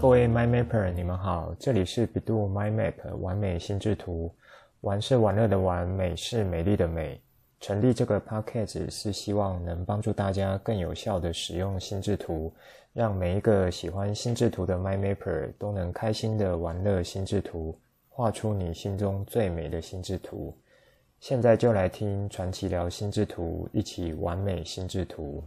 各位 My Mapper，你们好，这里是 bEDU My Map 完美心智图，玩是玩乐的玩，美是美丽的美。成立这个 Podcast 是希望能帮助大家更有效地使用心智图，让每一个喜欢心智图的 My Mapper 都能开心地玩乐心智图，画出你心中最美的心智图。现在就来听传奇聊心智图，一起玩美心智图。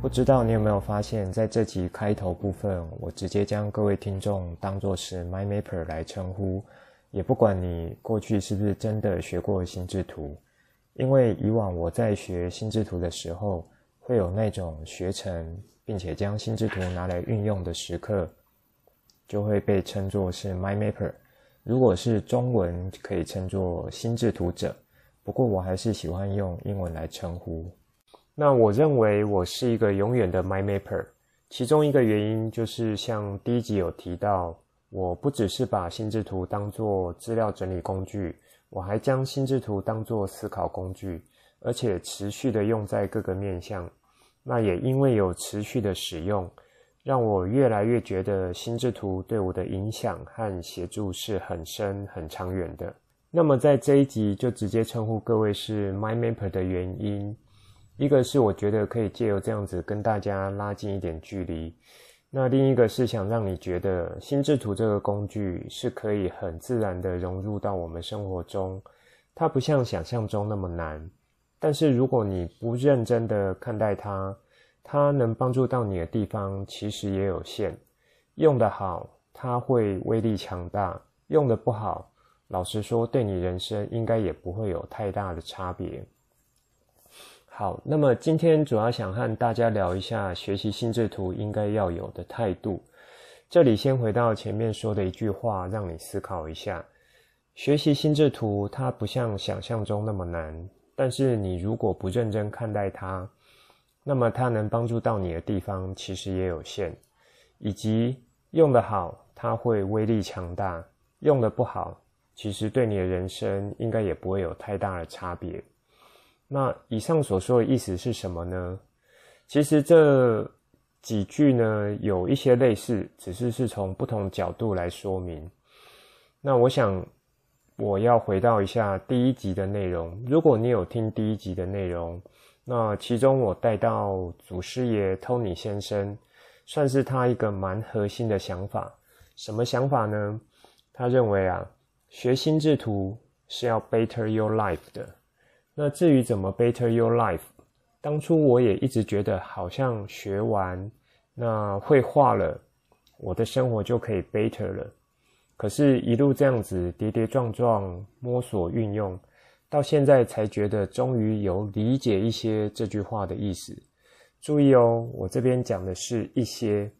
不知道你有没有发现，在这集开头部分，我直接将各位听众当作是 My Mapper 来称呼，也不管你过去是不是真的学过心智图，因为以往我在学心智图的时候，会有那种学成并且将心智图拿来运用的时刻，就会被称作是 My Mapper。如果是中文，可以称作心智图者，不过我还是喜欢用英文来称呼。那我认为我是一个永远的 My Mapper，其中一个原因就是像第一集有提到，我不只是把心智图当作资料整理工具，我还将心智图当作思考工具，而且持续的用在各个面向。那也因为有持续的使用，让我越来越觉得心智图对我的影响和协助是很深很长远的。那么在这一集就直接称呼各位是 My Mapper 的原因。一个是我觉得可以借由这样子跟大家拉近一点距离，那另一个是想让你觉得心智图这个工具是可以很自然的融入到我们生活中，它不像想象中那么难，但是如果你不认真的看待它，它能帮助到你的地方其实也有限，用得好它会威力强大，用得不好，老实说对你人生应该也不会有太大的差别。好，那么今天主要想和大家聊一下学习心智图应该要有的态度。这里先回到前面说的一句话，让你思考一下：学习心智图它不像想象中那么难，但是你如果不认真看待它，那么它能帮助到你的地方其实也有限，以及用得好，它会威力强大；用得不好，其实对你的人生应该也不会有太大的差别。那以上所说的意思是什么呢？其实这几句呢有一些类似，只是是从不同角度来说明。那我想我要回到一下第一集的内容。如果你有听第一集的内容，那其中我带到祖师爷 Tony 先生，算是他一个蛮核心的想法。什么想法呢？他认为啊，学心智图是要 better your life 的。那至于怎么 better your life，当初我也一直觉得好像学完那会画了，我的生活就可以 better 了。可是，一路这样子跌跌撞撞摸索运用，到现在才觉得终于有理解一些这句话的意思。注意哦，我这边讲的是一些，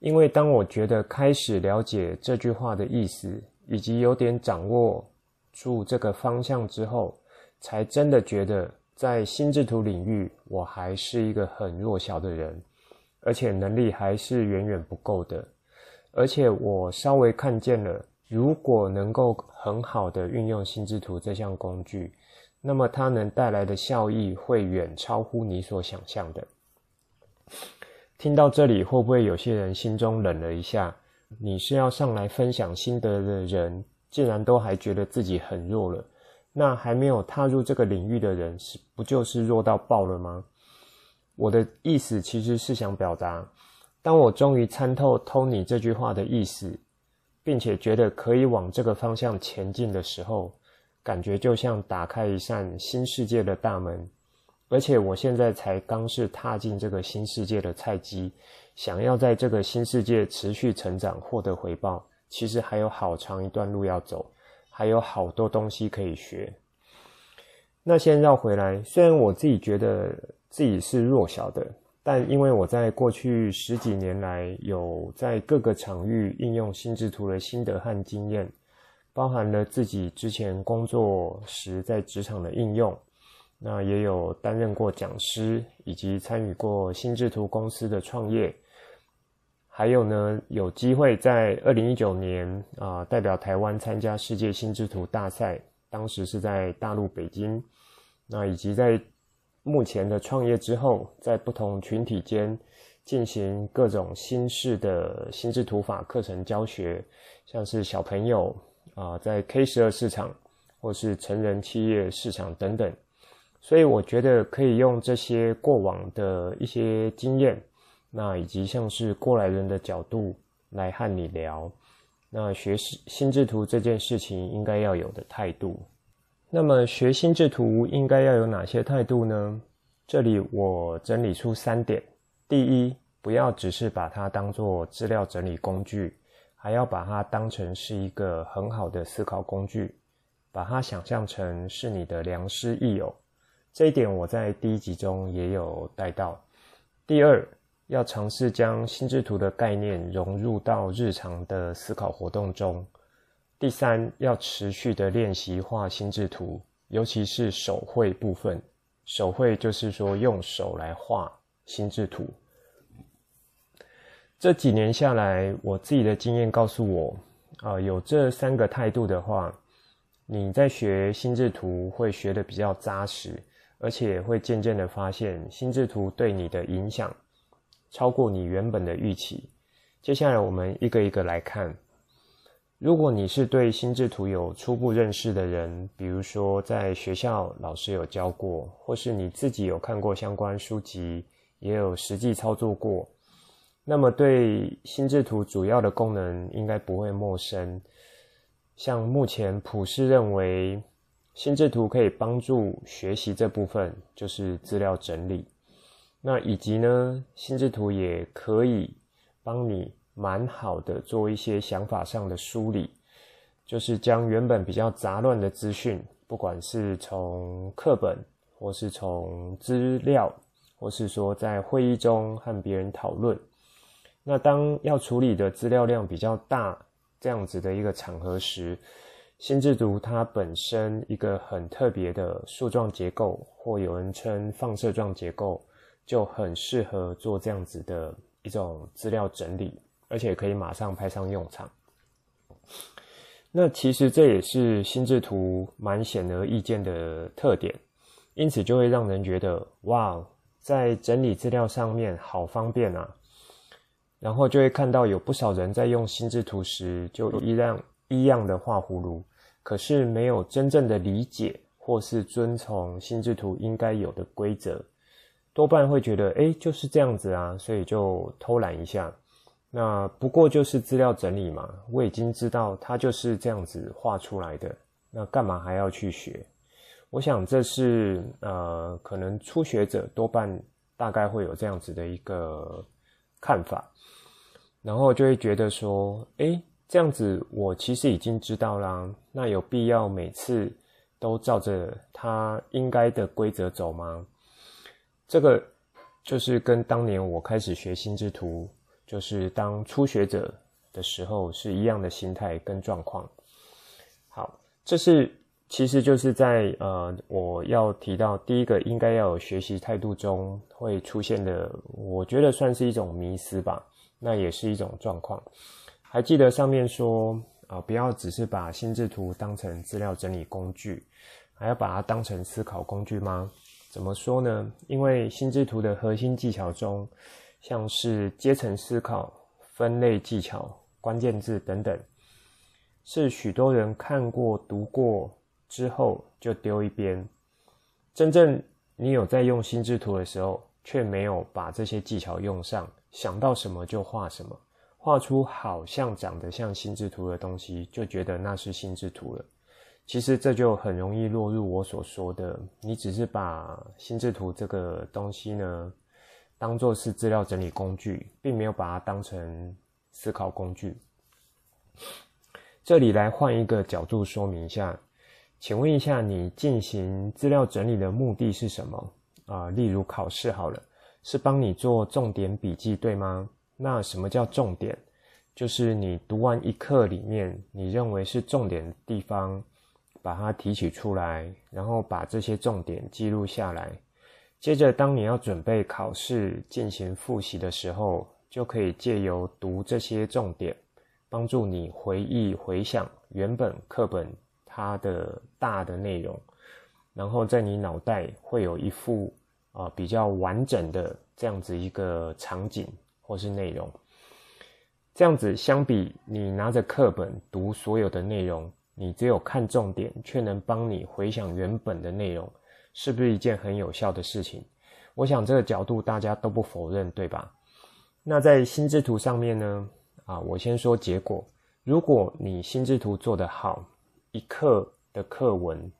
因为当我觉得开始了解这句话的意思，以及有点掌握住这个方向之后。才真的觉得，在心智图领域，我还是一个很弱小的人，而且能力还是远远不够的。而且我稍微看见了，如果能够很好的运用心智图这项工具，那么它能带来的效益会远超乎你所想象的。听到这里，会不会有些人心中冷了一下？你是要上来分享心得的人，竟然都还觉得自己很弱了。那还没有踏入这个领域的人，是不就是弱到爆了吗？我的意思其实是想表达，当我终于参透 Tony 这句话的意思，并且觉得可以往这个方向前进的时候，感觉就像打开一扇新世界的大门。而且我现在才刚是踏进这个新世界的菜鸡，想要在这个新世界持续成长，获得回报，其实还有好长一段路要走。还有好多东西可以学。那先绕回来，虽然我自己觉得自己是弱小的，但因为我在过去十几年来有在各个场域应用心智图的心得和经验，包含了自己之前工作时在职场的应用，那也有担任过讲师，以及参与过心智图公司的创业。还有呢，有机会在二零一九年啊、代表台湾参加世界心智图大赛，当时是在大陆北京。那以及在目前的创业之后，在不同群体间进行各种新式的心智图法课程教学，像是小朋友啊，在 K 十二市场或是成人企业市场等等。所以我觉得可以用这些过往的一些经验，那以及像是过来人的角度来和你聊，那学心智图这件事情应该要有的态度。那么学心智图应该要有哪些态度呢？这里我整理出三点：第一，不要只是把它当做资料整理工具，还要把它当成是一个很好的思考工具，把它想象成是你的良师益友。这一点我在第一集中也有带到。第二，要尝试将心智图的概念融入到日常的思考活动中。第三，要持续的练习画心智图，尤其是手绘部分。手绘就是说用手来画心智图。这几年下来，我自己的经验告诉我，啊、有这三个态度的话，你在学心智图会学得比较扎实。而且会渐渐的发现，心智图对你的影响超过你原本的预期。接下来我们一个一个来看。如果你是对心智图有初步认识的人，比如说在学校老师有教过，或是你自己有看过相关书籍，也有实际操作过，那么对心智图主要的功能应该不会陌生。像目前普世认为。心智图可以帮助学习这部分，就是资料整理。那以及呢，心智图也可以帮你蛮好的做一些想法上的梳理，就是将原本比较杂乱的资讯，不管是从课本，或是从资料，或是说在会议中和别人讨论，那当要处理的资料量比较大，这样子的一个场合时，心智图它本身一个很特别的树状结构，或有人称放射状结构，就很适合做这样子的一种资料整理，而且可以马上派上用场。那其实这也是心智图蛮显而易见的特点，因此就会让人觉得哇，在整理资料上面好方便啊。然后就会看到有不少人在用心智图时，就一样一样的画葫芦。可是没有真正的理解，或是遵从心智图应该有的规则，多半会觉得，诶，就是这样子啊，所以就偷懒一下。那不过就是资料整理嘛，我已经知道它就是这样子画出来的，那干嘛还要去学？我想这是呃，可能初学者多半大概会有这样子的一个看法，然后就会觉得说，诶。这样子，我其实已经知道啦。那有必要每次都照着他应该的规则走吗？这个就是跟当年我开始学心智图，就是当初学者的时候是一样的心态跟状况。好，这是其实就是在呃，我要提到第一个应该要有学习态度中会出现的，我觉得算是一种迷思吧。那也是一种状况。还记得上面说啊、不要只是把心智图当成资料整理工具，还要把它当成思考工具吗？怎么说呢？因为心智图的核心技巧中，像是阶层思考、分类技巧、关键字等等，是许多人看过、读过之后就丢一边。真正你有在用心智图的时候，却没有把这些技巧用上，想到什么就画什么。画出好像长得像心智图的东西，就觉得那是心智图了。其实这就很容易落入我所说的，你只是把心智图这个东西呢，当作是资料整理工具，并没有把它当成思考工具。这里来换一个角度说明一下，请问一下，你进行资料整理的目的是什么啊？例如考试好了，是帮你做重点笔记，对吗？那什么叫重点？就是你读完一课里面，你认为是重点的地方，把它提取出来，然后把这些重点记录下来。接着，当你要准备考试进行复习的时候，就可以借由读这些重点，帮助你回忆、回想原本课本它的大的内容。然后在你脑袋会有一幅啊、比较完整的这样子一个场景或是内容。这样子相比你拿着课本读所有的内容，你只有看重点，却能帮你回想原本的内容，是不是一件很有效的事情？我想这个角度大家都不否认，对吧？那在心智图上面呢？啊，我先说结果。如果你心智图做得好，一课的课文，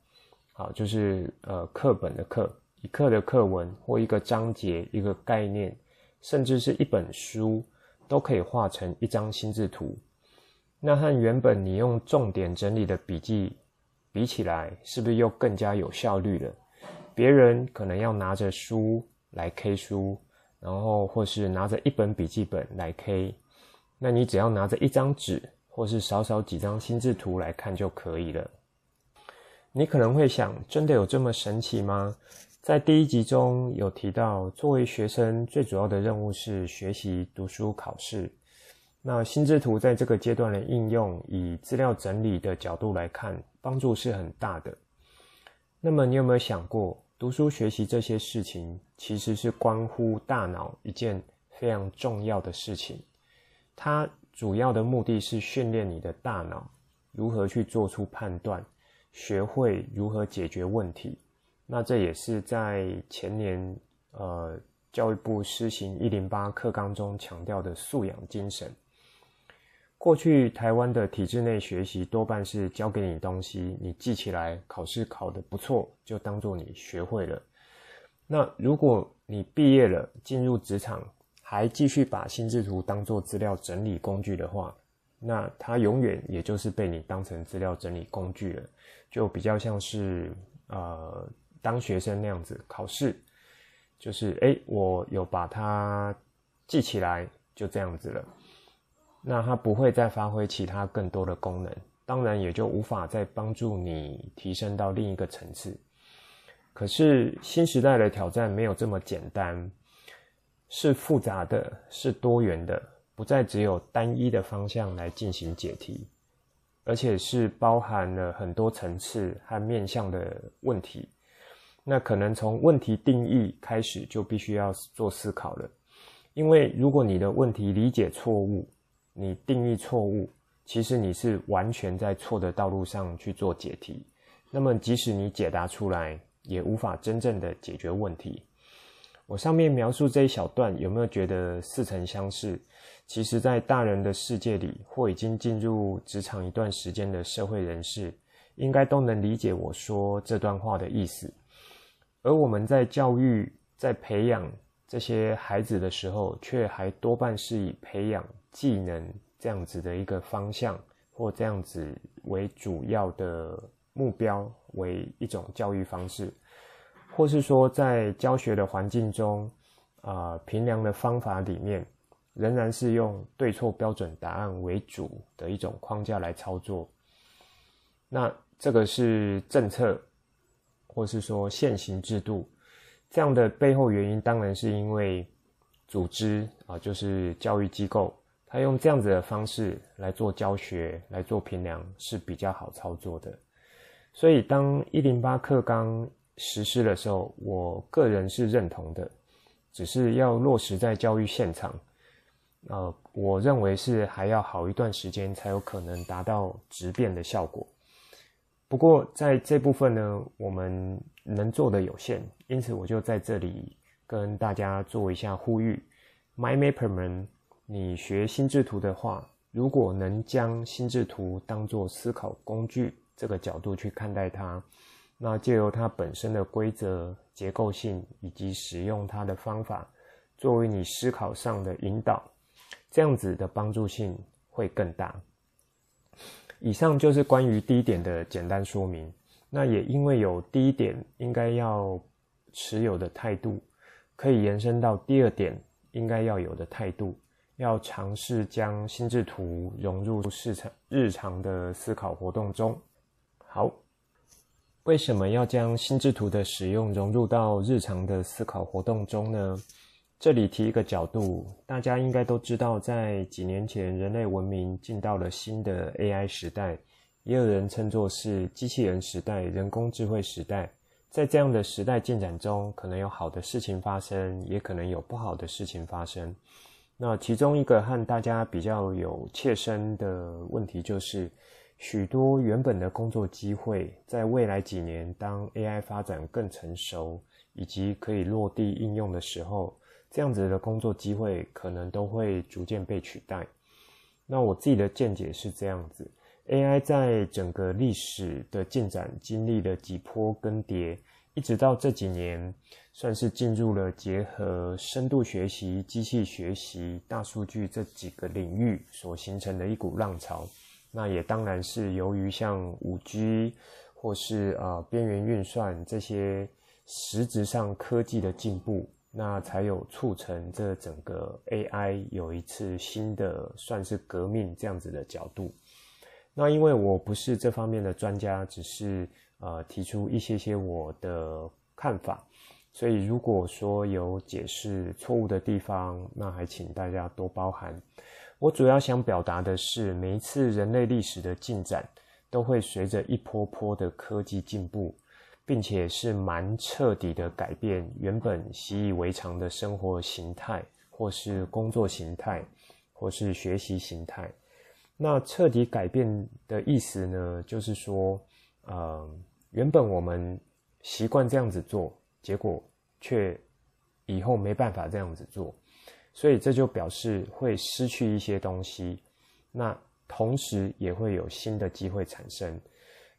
好，就是呃课本的课，一课的课文或一个章节、一个概念，甚至是一本书。都可以画成一张心智图，那和原本你用重点整理的笔记比起来，是不是又更加有效率了？别人可能要拿着书来 K 书，然后或是拿着一本笔记本来 K，那你只要拿着一张纸，或是少少几张心智图来看就可以了。你可能会想，真的有这么神奇吗？在第一集中有提到，作为学生最主要的任务是学习、读书、考试。那心智图在这个阶段的应用，以资料整理的角度来看，帮助是很大的。那么你有没有想过，读书学习这些事情，其实是关乎大脑一件非常重要的事情。它主要的目的是训练你的大脑如何去做出判断，学会如何解决问题。那这也是在前年，呃，教育部施行一零八课纲中强调的素养精神。过去台湾的体制内学习多半是教给你东西，你记起来，考试考得不错，就当做你学会了。那如果你毕业了，进入职场，还继续把心智图当做资料整理工具的话，那它永远也就是被你当成资料整理工具了，就比较像是呃。当学生那样子考试，就是诶，我有把它记起来，就这样子了。那它不会再发挥其他更多的功能，当然也就无法再帮助你提升到另一个层次。可是新时代的挑战没有这么简单，是复杂的，是多元的，不再只有单一的方向来进行解题，而且是包含了很多层次和面向的问题。那可能从问题定义开始就必须要做思考了，因为如果你的问题理解错误，你定义错误，其实你是完全在错的道路上去做解题。那么即使你解答出来，也无法真正的解决问题。我上面描述这一小段，有没有觉得似曾相识？其实，在大人的世界里，或已经进入职场一段时间的社会人士，应该都能理解我说这段话的意思。而我们在教育、在培养这些孩子的时候，却还多半是以培养技能这样子的一个方向，或这样子为主要的目标，为一种教育方式，或是说在教学的环境中，啊、呃，评量的方法里面，仍然是用对错标准答案为主的一种框架来操作。那这个是政策。或是说现行制度，这样的背后原因当然是因为组织啊，就是教育机构，他用这样子的方式来做教学、来做评量是比较好操作的。所以当一零八课纲实施的时候，我个人是认同的，只是要落实在教育现场，呃，我认为是还要好一段时间才有可能达到质变的效果。不过在这部分呢，我们能做的有限，因此我就在这里跟大家做一下呼吁，MyMapper 们，你学心智图的话，如果能将心智图当作思考工具这个角度去看待它，那借由它本身的规则、结构性以及使用它的方法，作为你思考上的引导，这样子的帮助性会更大。以上就是关于第一点的简单说明。那也因为有第一点应该要持有的态度，可以延伸到第二点应该要有的态度，要尝试将心智图融入市场日常的思考活动中。好，为什么要将心智图的使用融入到日常的思考活动中呢？这里提一个角度，大家应该都知道，在几年前，人类文明进到了新的 AI 时代，也有人称作是机器人时代、人工智慧时代。在这样的时代进展中，可能有好的事情发生，也可能有不好的事情发生。那其中一个和大家比较有切身的问题，就是许多原本的工作机会，在未来几年，当 AI 发展更成熟，以及可以落地应用的时候，这样子的工作机会可能都会逐渐被取代。那我自己的见解是这样子。AI 在整个历史的进展经历了几波更迭，一直到这几年，算是进入了结合深度学习、机器学习、大数据这几个领域所形成的一股浪潮。那也当然是由于像五 G 或是呃边缘运算这些实质上科技的进步，那才有促成这整个 AI 有一次新的算是革命这样子的角度。那因为我不是这方面的专家，只是呃提出一些些我的看法，所以如果说有解释错误的地方，那还请大家多包涵。我主要想表达的是，每一次人类历史的进展，都会随着一波波的科技进步，并且是蛮彻底的改变原本习以为常的生活形态，或是工作形态，或是学习形态。那彻底改变的意思呢，就是说，呃，原本我们习惯这样子做，结果却以后没办法这样子做，所以这就表示会失去一些东西。那同时也会有新的机会产生。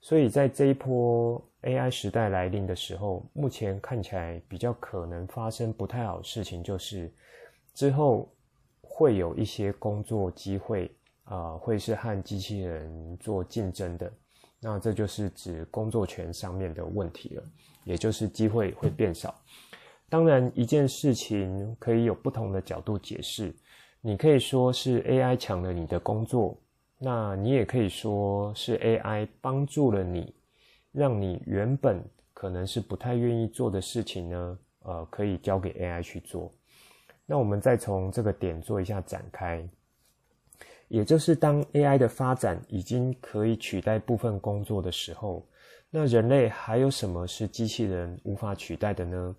所以在这一波 AI 时代来临的时候，目前看起来比较可能发生不太好事情，就是之后会有一些工作机会。啊、会是和机器人做竞争的，那这就是指工作权上面的问题了，也就是机会会变少。当然，一件事情可以有不同的角度解释，你可以说是 AI 抢了你的工作，那你也可以说是 AI 帮助了你，让你原本可能是不太愿意做的事情呢，呃，可以交给 AI 去做。那我们再从这个点做一下展开。也就是当 AI 的发展已经可以取代部分工作的时候，那人类还有什么是机器人无法取代的呢？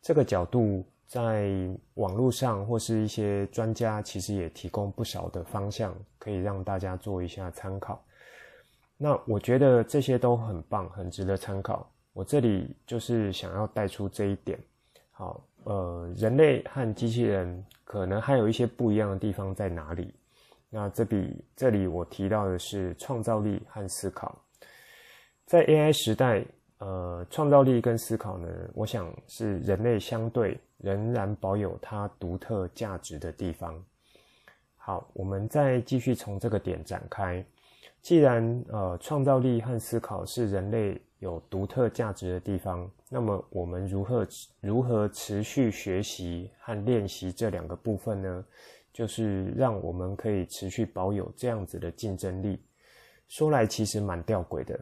这个角度在网络上或是一些专家其实也提供不少的方向，可以让大家做一下参考。那我觉得这些都很棒，很值得参考。我这里就是想要带出这一点。好，呃，人类和机器人可能还有一些不一样的地方在哪里？那这笔这里我提到的是创造力和思考，在 AI 时代，呃，创造力跟思考呢，我想是人类相对仍然保有它独特价值的地方。好，我们再继续从这个点展开。既然呃，创造力和思考是人类有独特价值的地方，那么我们如何如何持续学习和练习这两个部分呢？就是让我们可以持续保有这样子的竞争力。说来其实蛮吊诡的，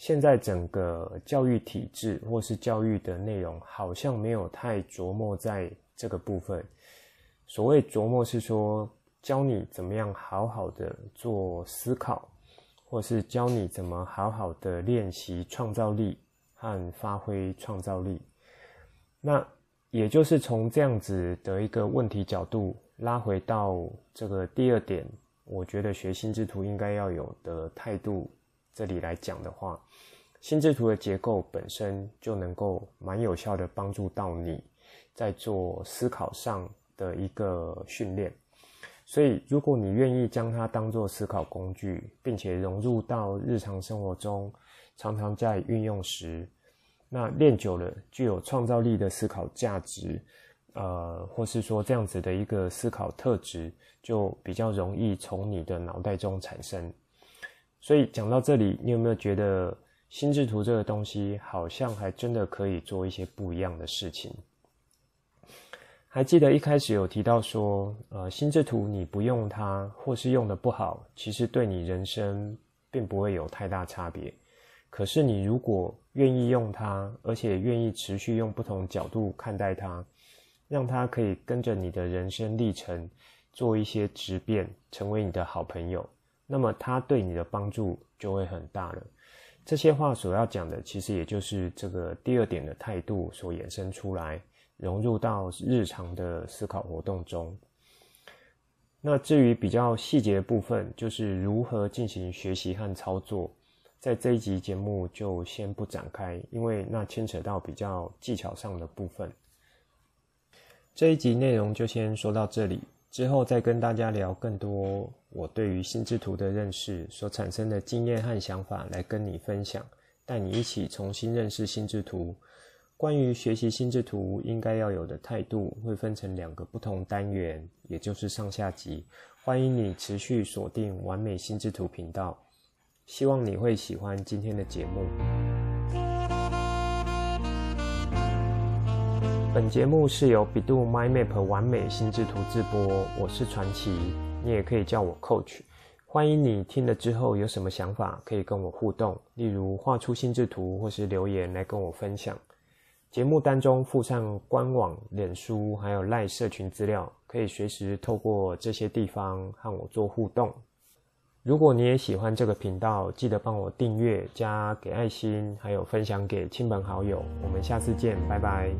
现在整个教育体制或是教育的内容，好像没有太琢磨在这个部分。所谓琢磨是说，教你怎么样好好的做思考，或是教你怎么好好的练习创造力和发挥创造力。那也就是从这样子的一个问题角度。拉回到这个第二点，我觉得学心智图应该要有的态度，这里来讲的话，心智图的结构本身就能够蛮有效的帮助到你在做思考上的一个训练。所以，如果你愿意将它当做思考工具，并且融入到日常生活中，常常在运用时，那练久了，具有创造力的思考价值。呃，或是说这样子的一个思考特质，就比较容易从你的脑袋中产生。所以讲到这里，你有没有觉得心智图这个东西好像还真的可以做一些不一样的事情？还记得一开始有提到说，呃，心智图你不用它，或是用得不好，其实对你人生并不会有太大差别。可是你如果愿意用它，而且愿意持续用不同角度看待它。让它可以跟着你的人生历程做一些质变，成为你的好朋友，那么他对你的帮助就会很大了。这些话所要讲的，其实也就是这个第二点的态度所衍生出来，融入到日常的思考活动中。那至于比较细节的部分，就是如何进行学习和操作，在这一集节目就先不展开，因为那牵扯到比较技巧上的部分。这一集内容就先说到这里，之后再跟大家聊更多。我对于心智图的认识所产生的经验和想法来跟你分享，带你一起重新认识心智图。关于学习心智图应该要有的态度，会分成两个不同单元，也就是上下集。欢迎你持续锁定完美心智图频道，希望你会喜欢今天的节目。本节目是由 bEDU My Map 完美心智图制播，我是传奇。你也可以叫我 Coach，欢迎你听了之后有什么想法可以跟我互动，例如画出心智图或是留言来跟我分享。节目单中附上官网、脸书还有 LINE 社群资料，可以随时透过这些地方和我做互动。如果你也喜欢这个频道，记得帮我订阅、加给爱心，还有分享给亲朋好友。我们下次见，拜拜。